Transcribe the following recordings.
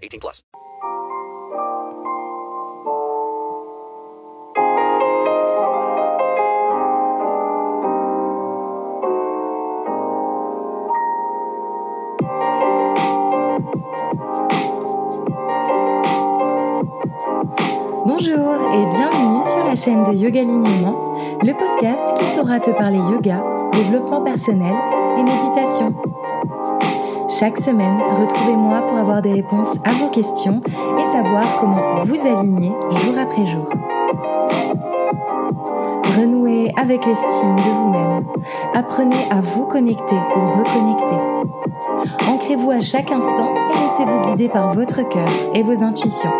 18 plus. Bonjour et bienvenue sur la chaîne de Yoga Alignement, le podcast qui saura te parler yoga, développement personnel et méditation. Chaque semaine, retrouvez-moi pour avoir des réponses à vos questions et savoir comment vous aligner jour après jour. Renouez avec l'estime de vous-même. Apprenez à vous connecter ou reconnecter. Ancrez-vous à chaque instant et laissez-vous guider par votre cœur et vos intuitions.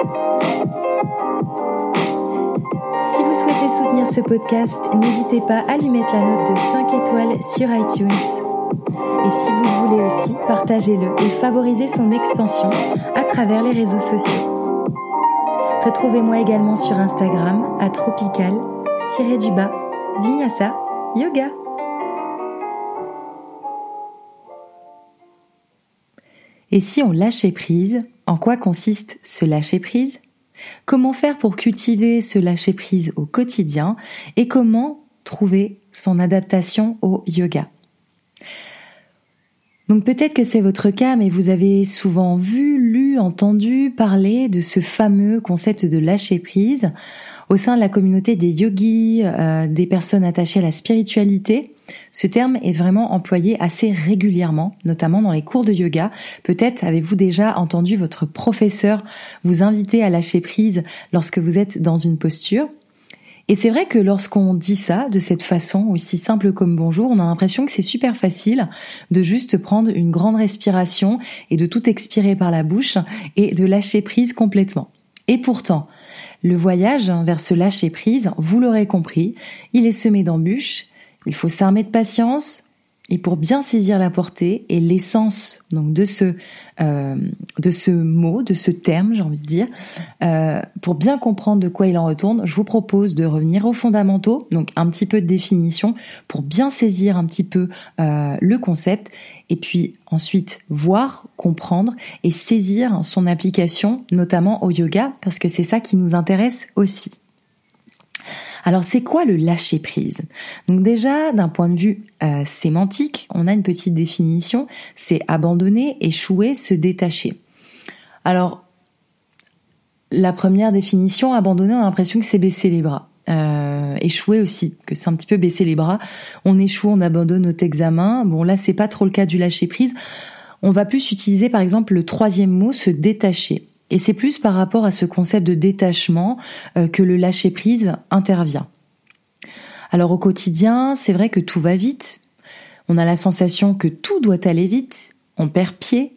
Si vous souhaitez soutenir ce podcast, n'hésitez pas à lui mettre la note de 5 étoiles sur iTunes. Et si vous voulez aussi, partagez-le et favorisez son expansion à travers les réseaux sociaux. Retrouvez-moi également sur Instagram à tropical-du-bas Vinyasa Yoga. Et si on lâchait prise, en quoi consiste ce lâcher prise? Comment faire pour cultiver ce lâcher prise au quotidien et comment trouver son adaptation au yoga? Donc peut-être que c'est votre cas, mais vous avez souvent vu, lu, entendu parler de ce fameux concept de lâcher prise au sein de la communauté des yogis, euh, des personnes attachées à la spiritualité. Ce terme est vraiment employé assez régulièrement, notamment dans les cours de yoga. Peut-être avez-vous déjà entendu votre professeur vous inviter à lâcher prise lorsque vous êtes dans une posture. Et c'est vrai que lorsqu'on dit ça de cette façon, aussi simple comme bonjour, on a l'impression que c'est super facile de juste prendre une grande respiration et de tout expirer par la bouche et de lâcher prise complètement. Et pourtant, le voyage vers ce lâcher prise, vous l'aurez compris, il est semé d'embûches, il faut s'armer de patience, et pour bien saisir la portée et l'essence donc de ce euh, de ce mot, de ce terme, j'ai envie de dire, euh, pour bien comprendre de quoi il en retourne, je vous propose de revenir aux fondamentaux, donc un petit peu de définition pour bien saisir un petit peu euh, le concept et puis ensuite voir, comprendre et saisir son application, notamment au yoga, parce que c'est ça qui nous intéresse aussi. Alors c'est quoi le lâcher prise Donc déjà d'un point de vue euh, sémantique, on a une petite définition, c'est abandonner, échouer, se détacher. Alors la première définition, abandonner, on a l'impression que c'est baisser les bras. Euh, échouer aussi, que c'est un petit peu baisser les bras. On échoue, on abandonne notre examen. Bon là c'est pas trop le cas du lâcher prise. On va plus utiliser par exemple le troisième mot, se détacher. Et c'est plus par rapport à ce concept de détachement euh, que le lâcher prise intervient. Alors au quotidien, c'est vrai que tout va vite. On a la sensation que tout doit aller vite. On perd pied.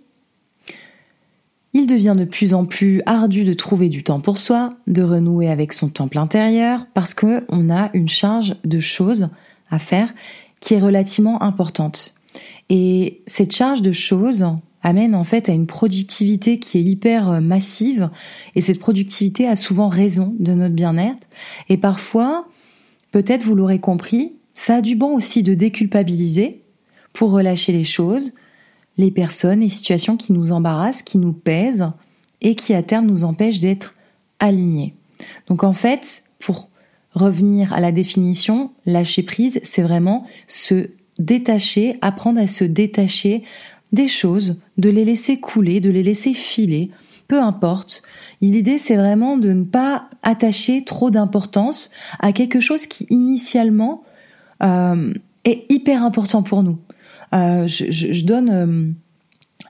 Il devient de plus en plus ardu de trouver du temps pour soi, de renouer avec son temple intérieur, parce que on a une charge de choses à faire qui est relativement importante. Et cette charge de choses, amène en fait à une productivité qui est hyper euh, massive. Et cette productivité a souvent raison de notre bien-être. Et parfois peut-être vous l'aurez compris ça a du bon aussi de déculpabiliser pour relâcher les choses les personnes les situations qui nous embarrassent qui nous pèsent et qui à terme nous empêchent d'être alignés. Donc en fait pour revenir à la définition lâcher prise c'est vraiment se détacher apprendre à se détacher des choses, de les laisser couler, de les laisser filer, peu importe. L'idée, c'est vraiment de ne pas attacher trop d'importance à quelque chose qui initialement euh, est hyper important pour nous. Euh, je, donne euh,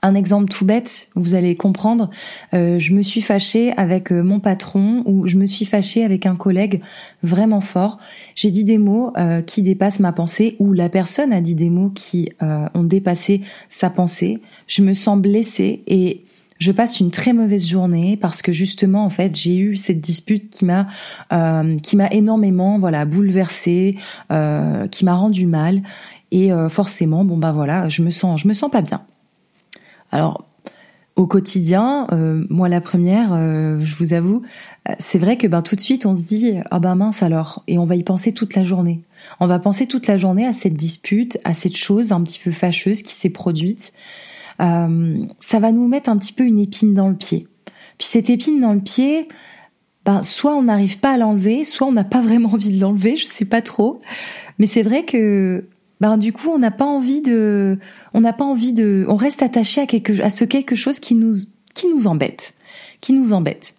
un exemple tout bête, vous allez comprendre. Euh, je me suis fâchée avec euh, mon patron ou je me suis fâchée avec un collègue vraiment fort. J'ai dit des mots euh, qui dépassent ma pensée ou la personne a dit des mots qui ont dépassé sa pensée. Je me sens blessée et je passe une très mauvaise journée parce que justement en fait j'ai eu cette dispute qui m'a qui m'a énormément voilà bouleversée, qui m'a rendu mal et forcément bon bah voilà je me sens je me sens pas bien. Alors, au quotidien, euh, moi la première, euh, je vous avoue, euh, c'est vrai que ben tout de suite on se dit ah ben mince alors et on va y penser toute la journée. On va penser toute la journée à cette dispute, à cette chose un petit peu fâcheuse qui s'est produite. ça va nous mettre un petit peu une épine dans le pied. Puis cette épine dans le pied, ben soit on n'arrive pas à l'enlever, soit on n'a pas vraiment envie de l'enlever, je sais pas trop. Mais c'est vrai que ben du coup on n'a pas envie de on n'a pas envie de, on reste attaché à quelque, à ce quelque chose qui nous, qui nous embête, qui nous embête.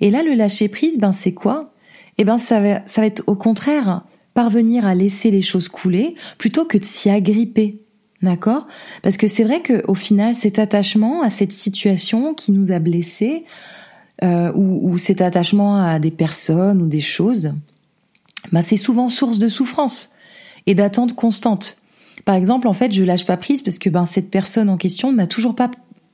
Et là, le lâcher prise, ben c'est quoi? Eh ben ça va, ça va être au contraire parvenir à laisser les choses couler plutôt que de s'y agripper. D'accord? Parce que c'est vrai que au final, cet attachement à cette situation qui nous a blessés, euh, ou, ou, cet attachement à des personnes ou des choses, ben c'est souvent source de souffrance et d'attente constante. Par exemple, en fait, je lâche pas prise parce que ben cette personne en question ne m'a toujours pas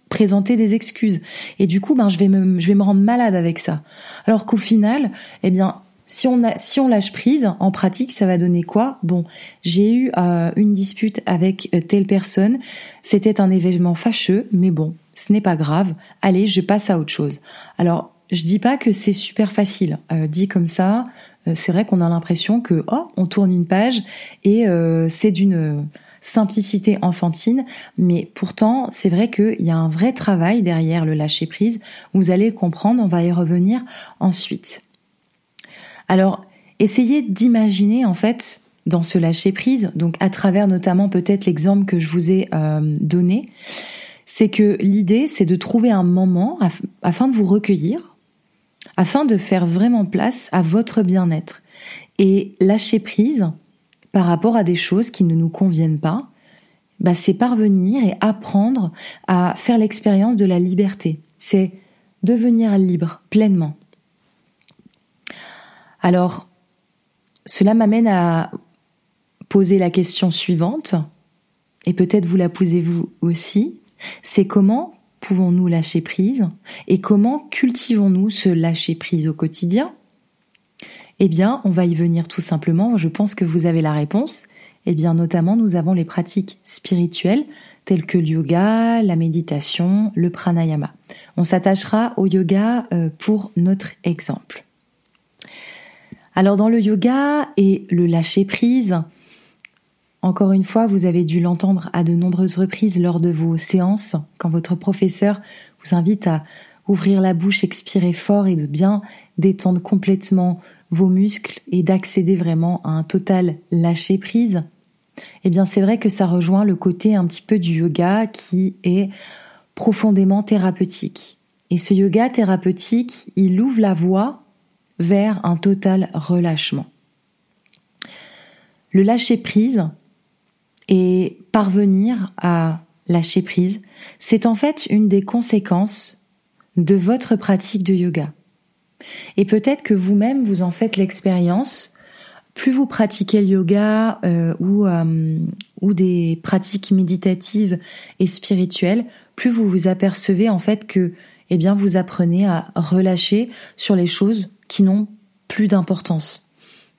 présenté des excuses et du coup ben je vais me je vais me rendre malade avec ça. Alors qu'au final, eh bien si on a, si on lâche prise en pratique, ça va donner quoi? Bon, j'ai eu euh, une dispute avec euh, telle personne, c'était un événement fâcheux, mais bon, ce n'est pas grave. Allez, je passe à autre chose. Alors, je dis pas que c'est super facile. Euh, dit comme ça, c'est vrai qu'on a l'impression que oh, on tourne une page et euh, c'est d'une simplicité enfantine, mais pourtant c'est vrai qu'il y a un vrai travail derrière le lâcher prise. Vous allez comprendre, on va y revenir ensuite. Alors, essayez d'imaginer en fait dans ce lâcher prise, donc à travers notamment peut-être l'exemple que je vous ai euh, donné, c'est que l'idée c'est de trouver un moment afin de vous recueillir, afin de faire vraiment place à votre bien-être. Et lâcher prise par rapport à des choses qui ne nous conviennent pas, bah c'est parvenir et apprendre à faire l'expérience de la liberté. C'est devenir libre pleinement. Alors, cela m'amène à poser la question suivante, et peut-être vous la posez-vous aussi, c'est comment pouvons-nous lâcher prise et comment cultivons-nous ce lâcher prise au quotidien? Eh bien, on va y venir tout simplement, je pense que vous avez la réponse. Eh bien, notamment, nous avons les pratiques spirituelles telles que le yoga, la méditation, le pranayama. On s'attachera au yoga euh, pour notre exemple. Alors dans le yoga et le lâcher prise, encore une fois, vous avez dû l'entendre à de nombreuses reprises lors de vos séances, quand votre professeur vous invite à ouvrir la bouche, expirer fort et de bien détendre complètement vos muscles et d'accéder vraiment à un total lâcher prise. Eh bien, c'est vrai que ça rejoint le côté un petit peu du yoga qui est profondément thérapeutique. Et ce yoga thérapeutique, il ouvre la voie vers un total relâchement. Le lâcher prise, et parvenir à lâcher prise, c'est en fait une des conséquences de votre pratique de yoga. Et peut-être que vous-même vous en faites l'expérience. Plus vous pratiquez le yoga euh, ou, euh, ou des pratiques méditatives et spirituelles, plus vous vous apercevez en fait que eh bien vous apprenez à relâcher sur les choses qui n'ont plus d'importance.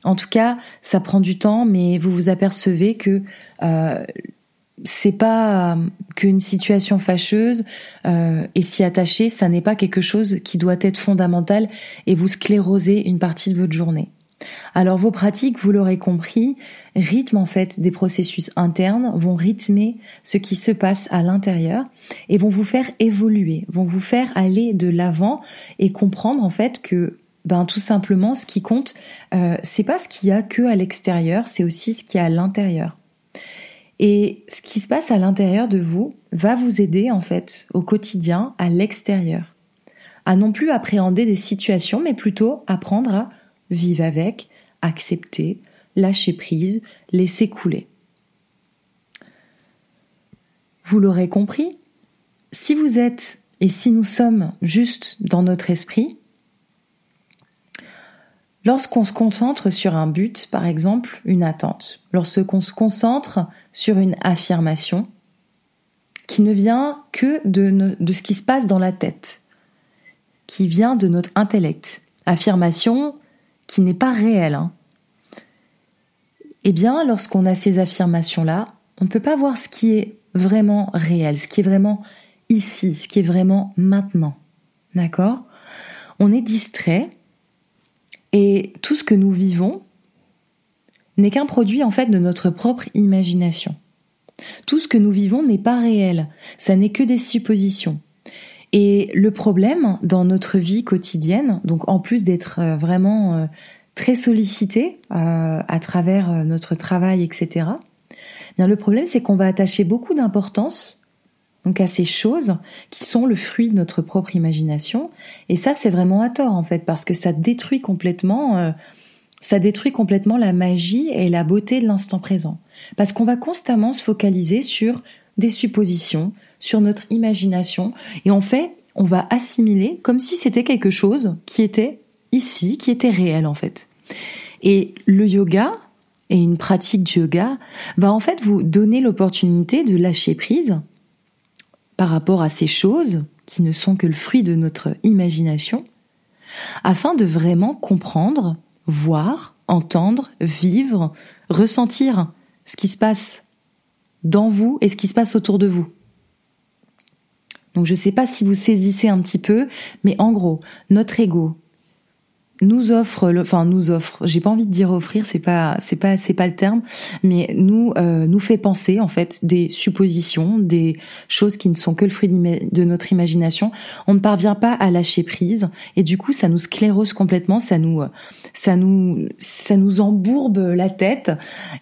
En tout cas, ça prend du temps, mais vous vous apercevez que euh, c'est pas euh, qu'une situation fâcheuse euh, et s'y attacher, ça n'est pas quelque chose qui doit être fondamental et vous scléroser une partie de votre journée. Alors vos pratiques, vous l'aurez compris, rythment en fait des processus internes, vont rythmer ce qui se passe à l'intérieur et vont vous faire évoluer, vont vous faire aller de l'avant et comprendre en fait que ben tout simplement ce qui compte euh, c'est pas ce qu'il y a que à l'extérieur c'est aussi ce qu'il y a à l'intérieur et ce qui se passe à l'intérieur de vous va vous aider en fait au quotidien à l'extérieur à non plus appréhender des situations, mais plutôt apprendre à vivre avec, accepter, lâcher prise, laisser couler. Vous l'aurez compris, si vous êtes et si nous sommes juste dans notre esprit, lorsqu'on se concentre sur un but, par exemple une attente, lorsqu'on se concentre sur une affirmation, qui ne vient que de, ce qui se passe dans la tête, qui vient de notre intellect, affirmation qui n'est pas réelle, hein. eh bien, lorsqu'on a ces affirmations-là, on ne peut pas voir ce qui est vraiment réel, ce qui est vraiment ici, ce qui est vraiment maintenant. D'accord? On est distrait et tout ce que nous vivons n'est qu'un produit en fait de notre propre imagination. Tout ce que nous vivons n'est pas réel, ça n'est que des suppositions. Et le problème dans notre vie quotidienne, donc en plus d'être euh, vraiment euh, très sollicité euh, à travers notre travail, etc., bien le problème c'est qu'on va attacher beaucoup d'importance donc à ces choses qui sont le fruit de notre propre imagination. Et ça, c'est vraiment à tort en fait, parce que ça détruit complètement, euh, ça détruit complètement la magie et la beauté de l'instant présent. Parce qu'on va constamment se focaliser sur des suppositions, sur notre imagination, et en fait, on va assimiler comme si c'était quelque chose qui était ici, qui était réel en fait. Et le yoga, et une pratique du yoga va en fait vous donner l'opportunité de lâcher prise par rapport à ces choses qui ne sont que le fruit de notre imagination, afin de vraiment comprendre, voir, entendre, vivre, ressentir ce qui se passe dans vous et ce qui se passe autour de vous. Donc je ne sais pas si vous saisissez un petit peu, mais en gros, notre ego, nous offre, le, enfin nous offre, j'ai pas envie de dire offrir, c'est pas, c'est pas, c'est pas le terme, mais nous euh, nous fait penser en fait des suppositions, des choses qui ne sont que le fruit de notre imagination. On ne parvient pas à lâcher prise et du coup ça nous sclérose complètement, ça nous, ça nous, ça nous embourbe la tête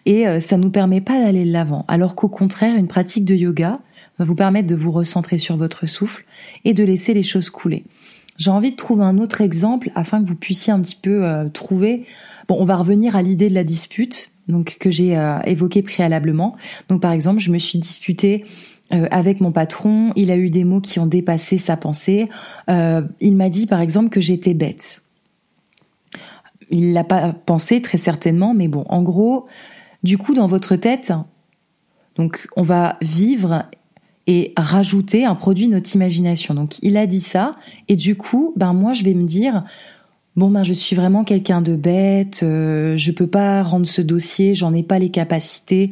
et euh, ça nous permet pas d'aller de l'avant. Alors qu'au contraire, une pratique de yoga va vous permettre de vous recentrer sur votre souffle et de laisser les choses couler. J'ai envie de trouver un autre exemple afin que vous puissiez un petit peu euh, trouver. Bon, on va revenir à l'idée de la dispute, donc que j'ai euh, évoquée préalablement. Donc par exemple, je me suis disputée euh, avec mon patron, il a eu des mots qui ont dépassé sa pensée. il m'a dit par exemple que j'étais bête. Il l'a pas pensé très certainement, mais bon, en gros, du coup dans votre tête, donc on va vivre et rajouter un produit notre imagination. Donc il a dit ça et du coup, ben moi je vais me dire bon ben je suis vraiment quelqu'un de bête, euh, je peux pas rendre ce dossier, j'en ai pas les capacités.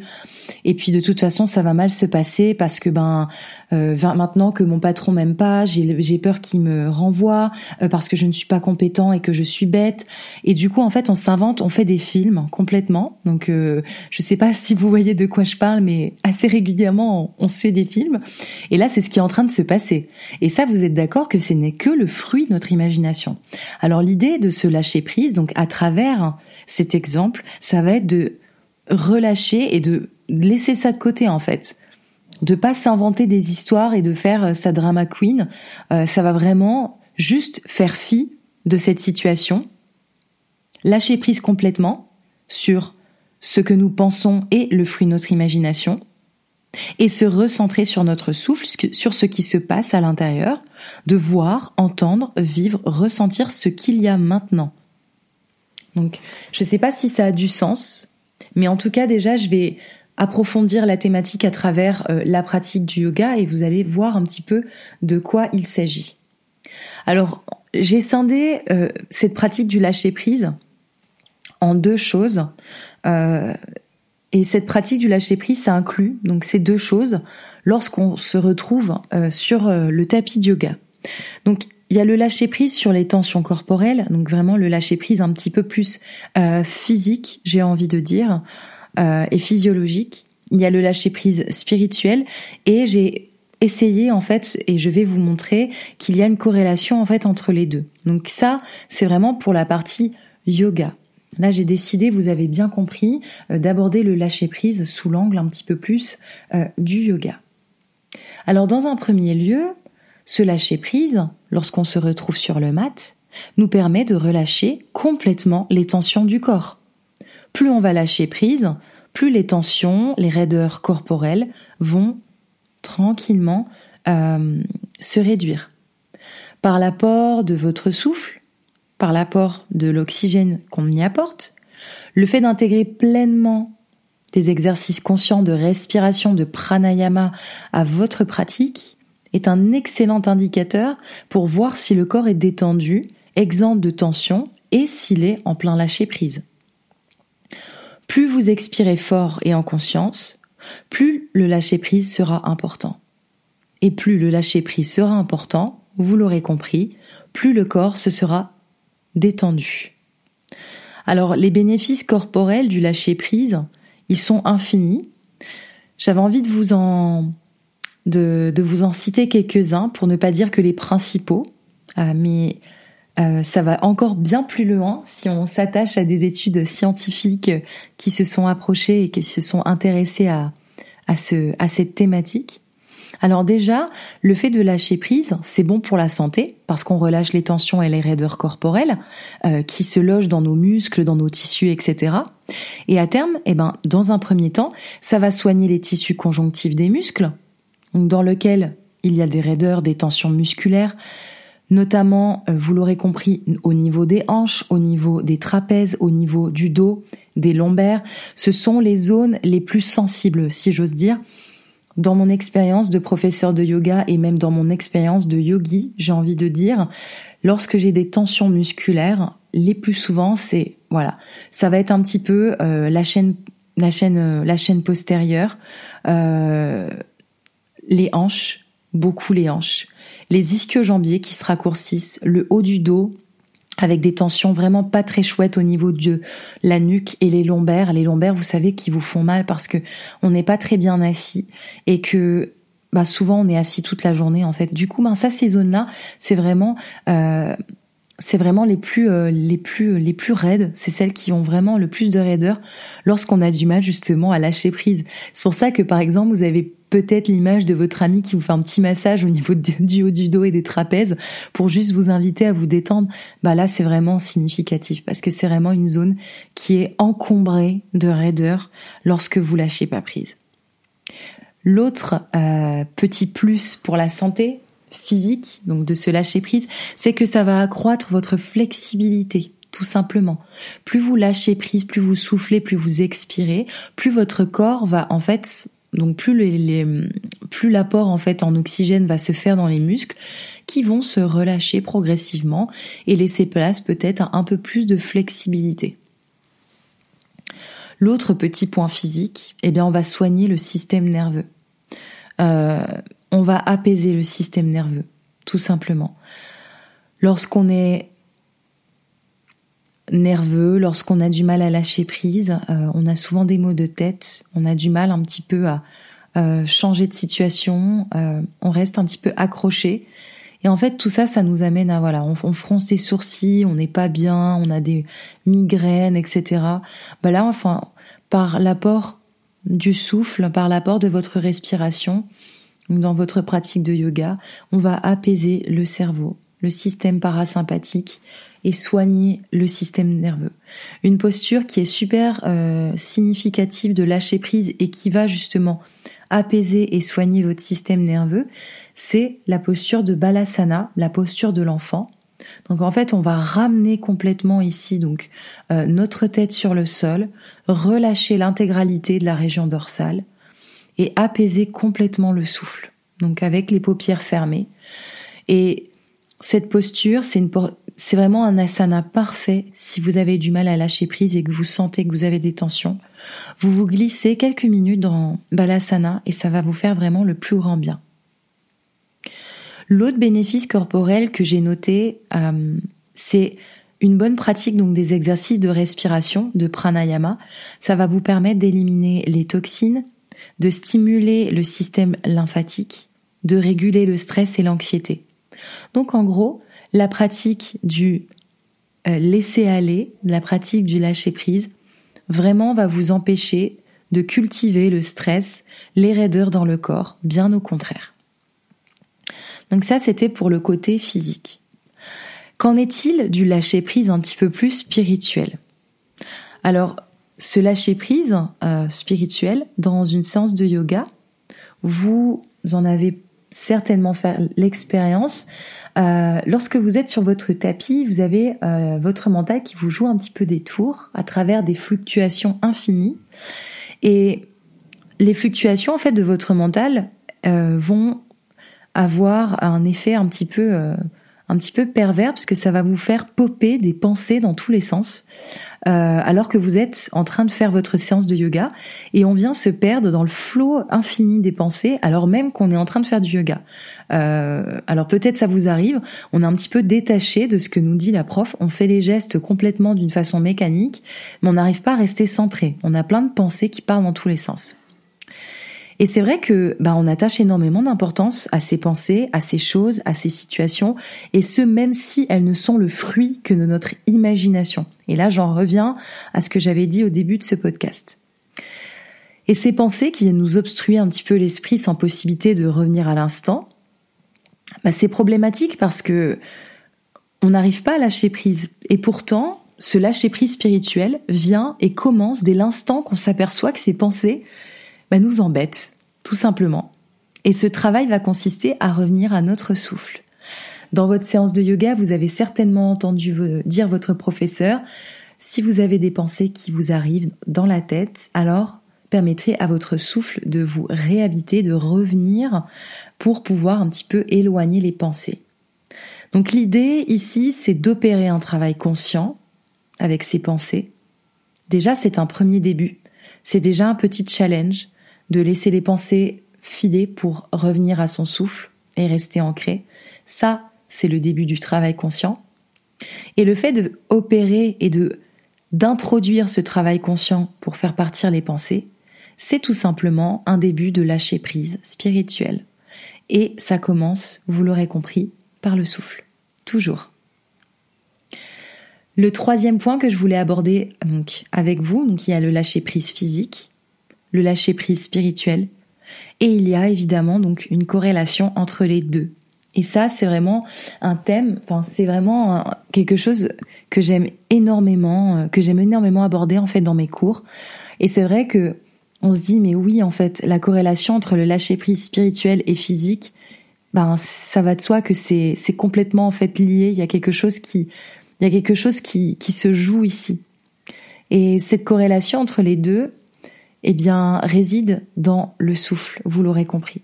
Et puis de toute façon, ça va mal se passer parce que ben euh, maintenant que mon patron m'aime pas, j'ai peur qu'il me renvoie euh, parce que je ne suis pas compétent et que je suis bête. Et du coup, en fait, on s'invente, on fait des films complètement. Donc, euh, je sais pas si vous voyez de quoi je parle, mais assez régulièrement, on, se fait des films. Et là, c'est ce qui est en train de se passer. Et ça, vous êtes d'accord que ce n'est que le fruit de notre imagination. Alors, l'idée de se lâcher prise, donc à travers cet exemple, ça va être de relâcher et de laisser ça de côté en fait de pas s'inventer des histoires et de faire euh, sa drama queen. Euh, ça va vraiment juste faire fi de cette situation, lâcher prise complètement sur ce que nous pensons et le fruit de notre imagination, et se recentrer sur notre souffle, sur ce qui se passe à l'intérieur, de voir, entendre, vivre, ressentir ce qu'il y a maintenant. Donc, je ne sais pas si ça a du sens, mais en tout cas, déjà, je vais approfondir la thématique à travers euh, la pratique du yoga et vous allez voir un petit peu de quoi il s'agit. Alors, j'ai scindé euh, cette pratique du lâcher prise en deux choses. Euh, et cette pratique du lâcher prise, ça inclut donc ces deux choses lorsqu'on se retrouve sur le tapis de yoga. Donc il y a le lâcher prise sur les tensions corporelles, donc vraiment le lâcher prise un petit peu plus physique, j'ai envie de dire, euh, et physiologique. Il y a le lâcher prise spirituel et j'ai essayé en fait et je vais vous montrer qu'il y a une corrélation en fait entre les deux. Donc ça, c'est vraiment pour la partie yoga. Là, j'ai décidé, vous avez bien compris, euh, d'aborder le lâcher prise sous l'angle un petit peu plus euh, du yoga. Alors, dans un premier lieu, Ce lâcher prise, lorsqu'on se retrouve sur le mat, nous permet de relâcher complètement les tensions du corps. Plus on va lâcher prise, plus les tensions, les raideurs corporelles vont tranquillement euh, se réduire. Par l'apport de votre souffle, par l'apport de l'oxygène qu'on y apporte, le fait d'intégrer pleinement des exercices conscients de respiration, de pranayama à votre pratique est un excellent indicateur pour voir si le corps est détendu, exempt de tension et s'il est en plein lâcher prise. Plus vous expirez fort et en conscience, plus le lâcher prise sera important. Et plus le lâcher prise sera important, vous l'aurez compris, plus le corps se sera détendu. Alors les bénéfices corporels du lâcher prise, ils sont infinis. J'avais envie de vous en de, vous en citer quelques-uns pour ne pas dire que les principaux, euh, mais euh, ça va encore bien plus loin si on s'attache à des études scientifiques qui se sont approchées et qui se sont intéressées à, à, ce, à cette thématique. Alors déjà, le fait de lâcher prise, c'est bon pour la santé parce qu'on relâche les tensions et les raideurs corporelles euh, qui se logent dans nos muscles, dans nos tissus, etc. Et à terme, eh ben, dans un premier temps, ça va soigner les tissus conjonctifs des muscles, dans lequel il y a des raideurs, des tensions musculaires, notamment, euh, vous l'aurez compris, au niveau des hanches, au niveau des trapèzes, au niveau du dos, des lombaires. Ce sont les zones les plus sensibles, si j'ose dire, dans mon expérience de professeur de yoga et même dans mon expérience de yogi, j'ai envie de dire, lorsque j'ai des tensions musculaires, les plus souvent, c'est voilà, ça va être un petit peu euh, la chaîne, la chaîne, euh, la chaîne postérieure, les hanches, beaucoup les hanches, les ischio-jambiers qui se raccourcissent, le haut du dos, avec des tensions vraiment pas très chouettes au niveau de la nuque et les lombaires. Les lombaires, vous savez, qui vous font mal parce que on n'est pas très bien assis et que bah souvent on est assis toute la journée en fait. Du coup, ben ça, ces zones-là, c'est vraiment euh, c'est vraiment les plus euh, les plus les plus raides, c'est celles qui ont vraiment le plus de raideur lorsqu'on a du mal justement à lâcher prise. C'est pour ça que par exemple, vous avez peut-être l'image de votre ami qui vous fait un petit massage au niveau du haut du dos et des trapèzes pour juste vous inviter à vous détendre. Bah là, c'est vraiment significatif parce que c'est vraiment une zone qui est encombrée de raideur lorsque vous lâchez pas prise. L'autre euh, petit plus pour la santé, physique, donc de se lâcher prise, c'est que ça va accroître votre flexibilité tout simplement. Plus vous lâchez prise, plus vous soufflez, plus vous expirez, plus votre corps va en fait donc plus les, plus l'apport en fait en oxygène va se faire dans les muscles qui vont se relâcher progressivement et laisser place peut-être à un peu plus de flexibilité. L'autre petit point physique, eh bien on va soigner le système nerveux. Euh, on va apaiser le système nerveux, tout simplement. Lorsqu'on est nerveux, lorsqu'on a du mal à lâcher prise, euh, on a souvent des maux de tête, on a du mal un petit peu à euh, changer de situation, euh, on reste un petit peu accroché. Et en fait, tout ça, ça nous amène à voilà, on, fronce des sourcils, on n'est pas bien, on a des migraines, etc. Bah là, enfin, par l'apport du souffle, par l'apport de votre respiration, dans votre pratique de yoga, on va apaiser le cerveau, le système parasympathique et soigner le système nerveux. Une posture qui est super euh, significative de lâcher prise et qui va justement apaiser et soigner votre système nerveux, c'est la posture de balasana, la posture de l'enfant. Donc en fait, on va ramener complètement ici donc euh, notre tête sur le sol, relâcher l'intégralité de la région dorsale et apaiser complètement le souffle. Donc avec les paupières fermées. Et cette posture, c'est une c'est vraiment un asana parfait si vous avez du mal à lâcher prise et que vous sentez que vous avez des tensions. Vous vous glissez quelques minutes dans Balasana et ça va vous faire vraiment le plus grand bien. L'autre bénéfice corporel que j'ai noté, euh, c'est une bonne pratique donc des exercices de respiration, de pranayama. Ça va vous permettre d'éliminer les toxines, de stimuler le système lymphatique, de réguler le stress et l'anxiété. Donc en gros, la pratique du euh, laisser aller, la pratique du lâcher prise, vraiment va vous empêcher de cultiver le stress, les raideurs dans le corps, bien au contraire. Donc ça, c'était pour le côté physique. Qu'en est-il du lâcher-prise un petit peu plus spirituel? Alors, ce lâcher-prise euh, spirituel dans une séance de yoga, vous en avez certainement fait l'expérience. Euh, lorsque vous êtes sur votre tapis, vous avez euh, votre mental qui vous joue un petit peu des tours à travers des fluctuations infinies. Et les fluctuations en fait de votre mental vont avoir un effet un petit peu un petit peu pervers parce que ça va vous faire popper des pensées dans tous les sens euh, alors que vous êtes en train de faire votre séance de yoga et on vient se perdre dans le flot infini des pensées alors même qu'on est en train de faire du yoga. Euh, alors peut-être ça vous arrive, on est un petit peu détaché de ce que nous dit la prof, on fait les gestes complètement d'une façon mécanique, mais on n'arrive pas à rester centré. On a plein de pensées qui partent dans tous les sens. Et c'est vrai que bah, on attache énormément d'importance à ces pensées, à ces choses, à ces situations, et ce même si elles ne sont le fruit que de notre imagination. Et là, j'en reviens à ce que j'avais dit au début de ce podcast. Et ces pensées qui viennent nous obstruer un petit peu l'esprit sans possibilité de revenir à l'instant, bah, c'est problématique parce que on n'arrive pas à lâcher prise. Et pourtant, ce lâcher prise spirituel vient et commence dès l'instant qu'on s'aperçoit que ces pensées bah, nous embête, tout simplement. Et ce travail va consister à revenir à notre souffle. Dans votre séance de yoga, vous avez certainement entendu dire votre professeur, si vous avez des pensées qui vous arrivent dans la tête, alors permettez à votre souffle de vous réhabiter, de revenir pour pouvoir un petit peu éloigner les pensées. Donc l'idée ici, c'est d'opérer un travail conscient avec ces pensées. Déjà, c'est un premier début. C'est déjà un petit challenge de laisser les pensées filer pour revenir à son souffle et rester ancré. Ça, c'est le début du travail conscient. Et le fait de opérer et de d'introduire ce travail conscient pour faire partir les pensées, c'est tout simplement un début de lâcher prise spirituel. Et ça commence, vous l'aurez compris, par le souffle. Toujours. Le troisième point que je voulais aborder avec vous, donc il y a le lâcher prise physique, le lâcher prise spirituel. Et il y a évidemment donc une corrélation entre les deux. Et ça, c'est vraiment un thème, enfin, c'est vraiment quelque chose que j'aime énormément, euh, que j'aime énormément aborder, en fait, dans mes cours. Et c'est vrai que on se dit, mais oui, en fait, la corrélation entre le lâcher prise spirituel et physique, ben, ça va de soi que c'est, c'est complètement, en fait, lié. Il y a quelque chose qui, il y a quelque chose qui, qui se joue ici. Et cette corrélation entre les deux, eh réside dans le souffle, vous l'aurez compris.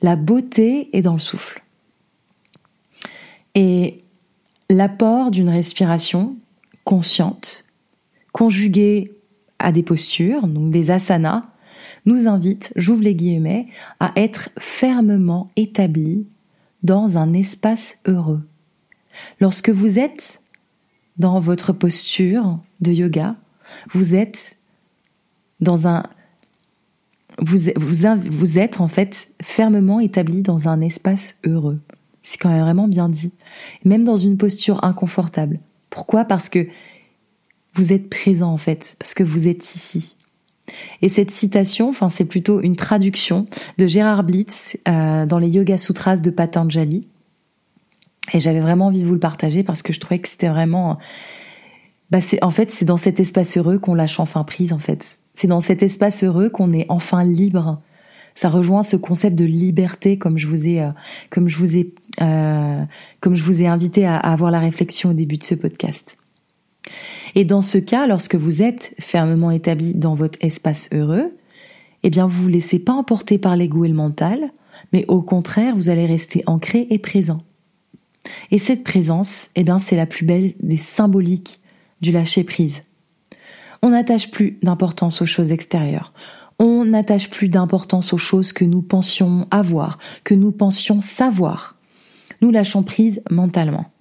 La beauté est dans le souffle. Et l'apport d'une respiration consciente, conjuguée à des postures, donc des asanas, nous invite, j'ouvre les guillemets, à être fermement établi dans un espace heureux. Lorsque vous êtes dans votre posture de yoga, vous êtes dans un vous, vous, vous êtes en fait fermement établi dans un espace heureux. C'est quand même vraiment bien dit. Même dans une posture inconfortable. Pourquoi? Parce que vous êtes présent en fait, parce que vous êtes ici. Et cette citation, enfin c'est plutôt une traduction de Gérard Blitz euh, dans les Yoga Sutras de Patanjali. Et j'avais vraiment envie de vous le partager parce que je trouvais que c'était vraiment bah en fait c'est dans cet espace heureux qu'on lâche enfin prise en fait. C'est dans cet espace heureux qu'on est enfin libre. Ça rejoint ce concept de liberté comme je vous ai euh, comme je vous ai euh, comme je vous ai invité à, avoir la réflexion au début de ce podcast. Et dans ce cas, lorsque vous êtes fermement établi dans votre espace heureux, eh bien vous vous laissez pas emporter par l'ego et le mental, mais au contraire, vous allez rester ancré et présent. Et cette présence, eh bien c'est la plus belle des symboliques du lâcher prise. On n'attache plus d'importance aux choses extérieures. On n'attache plus d'importance aux choses que nous pensions avoir, que nous pensions savoir. Nous lâchons prise mentalement.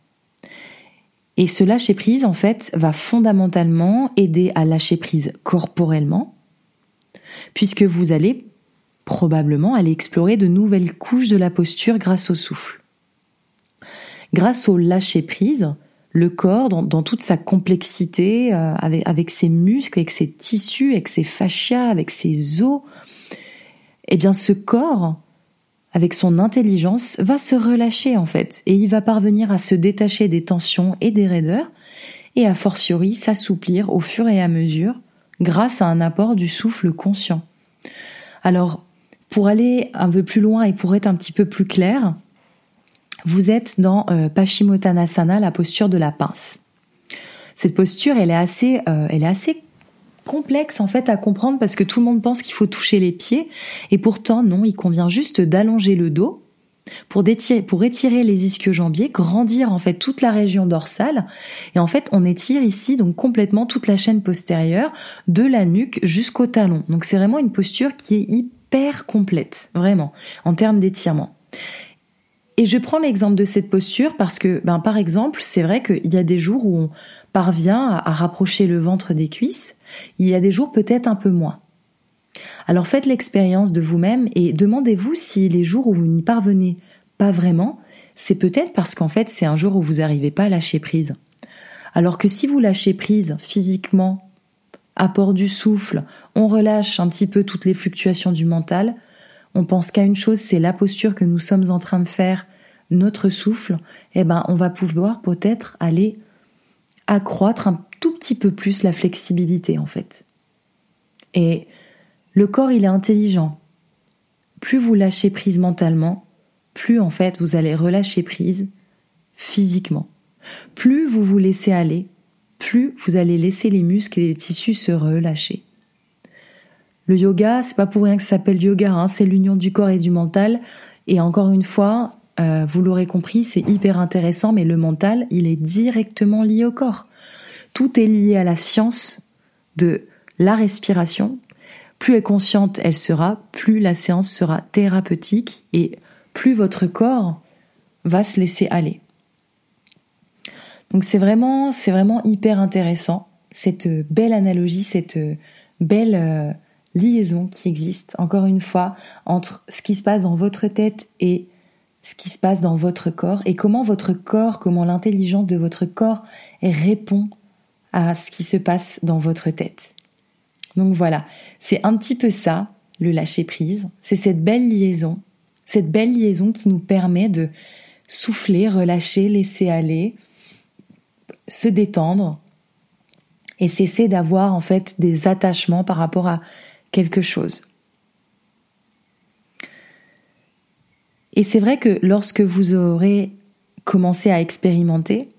Et ce lâcher prise, en fait, va fondamentalement aider à lâcher prise corporellement, puisque vous allez probablement aller explorer de nouvelles couches de la posture grâce au souffle. Grâce au lâcher prise, le corps dans, toute sa complexité, euh, avec, ses muscles, avec ses tissus, avec ses fascias, avec ses os, eh bien ce corps avec son intelligence, va se relâcher en fait, et il va parvenir à se détacher des tensions et des raideurs, et a fortiori s'assouplir au fur et à mesure grâce à un apport du souffle conscient. Alors, pour aller un peu plus loin et pour être un petit peu plus clair, vous êtes dans euh, Paschimottanasana, la posture de la pince. Cette posture, elle est assez, euh, elle est assez complexe en fait à comprendre parce que tout le monde pense qu'il faut toucher les pieds et pourtant non, il convient juste d'allonger le dos pour, pour étirer les ischio-jambiers, grandir en fait toute la région dorsale et en fait on étire ici donc complètement toute la chaîne postérieure de la nuque jusqu'au talon. Donc c'est vraiment une posture qui est hyper complète, vraiment en termes d'étirement. Et je prends l'exemple de cette posture parce que, ben, par exemple, c'est vrai qu'il y a des jours où on parvient à, rapprocher le ventre des cuisses, il y a des jours peut-être un peu moins. Alors faites l'expérience de vous-même et demandez-vous si les jours où vous n'y parvenez pas vraiment, c'est peut-être parce qu'en fait c'est un jour où vous n'arrivez pas à lâcher prise. Alors que si vous lâchez prise physiquement, apport du souffle, on relâche un petit peu toutes les fluctuations du mental, on pense qu'à une chose, c'est la posture que nous sommes en train de faire, notre souffle, eh ben, on va pouvoir peut-être aller accroître un tout petit peu plus la flexibilité, en fait. Et le corps, il est intelligent. Plus vous lâchez prise mentalement, plus en fait vous allez relâcher prise physiquement. Plus vous vous laissez aller, plus vous allez laisser les muscles et les tissus se relâcher. Le yoga, c'est pas pour rien que ça s'appelle yoga, hein, c'est l'union du corps et du mental. Et encore une fois, euh, vous l'aurez compris, c'est hyper intéressant, mais le mental, il est directement lié au corps. Tout est lié à la science de la respiration. Plus elle consciente elle sera, plus la séance sera thérapeutique et plus votre corps va se laisser aller. Donc c'est vraiment, c'est vraiment hyper intéressant cette belle analogie, cette belle euh, liaison qui existe, encore une fois, entre ce qui se passe dans votre tête et ce qui se passe dans votre corps et comment votre corps, comment l'intelligence de votre corps répond à ce qui se passe dans votre tête. Donc voilà, c'est un petit peu ça, le lâcher prise. C'est cette belle liaison, cette belle liaison qui nous permet de souffler, relâcher, laisser aller, se détendre et cesser d'avoir en fait des attachements par rapport à quelque. Et c'est vrai que lorsque vous aurez commencé à expérimenter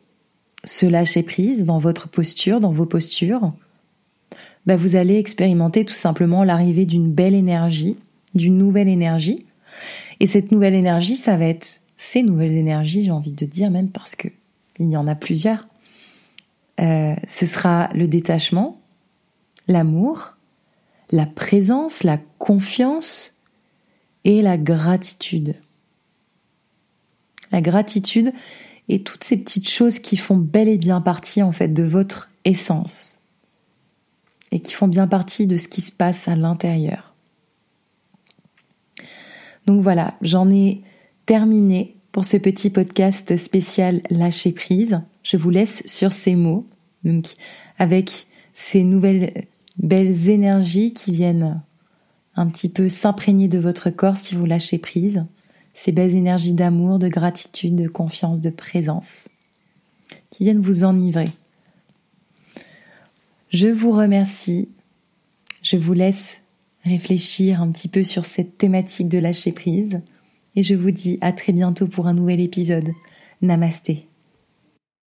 ce lâcher prise dans votre posture, dans vos postures, bah, vous allez expérimenter tout simplement l'arrivée d'une belle énergie, d'une nouvelle énergie. Et cette nouvelle énergie, ça va être ces nouvelles énergies, j'ai envie de dire même parce que il y en a plusieurs. Euh, ce sera le détachement, l'amour, la présence, la confiance et la gratitude. La gratitude et toutes ces petites choses qui font bel et bien partie en fait de votre essence et qui font bien partie de ce qui se passe à l'intérieur. Donc voilà, j'en ai terminé pour ce petit podcast spécial lâcher prise. Je vous laisse sur ces mots, donc avec ces nouvelles belles énergies qui viennent un petit peu s'imprégner de votre corps si vous lâchez prise. Ces belles énergies d'amour, de gratitude, de confiance, de présence qui viennent vous enivrer. Je vous remercie. Je vous laisse réfléchir un petit peu sur cette thématique de lâcher prise et je vous dis à très bientôt pour un nouvel épisode. Namasté.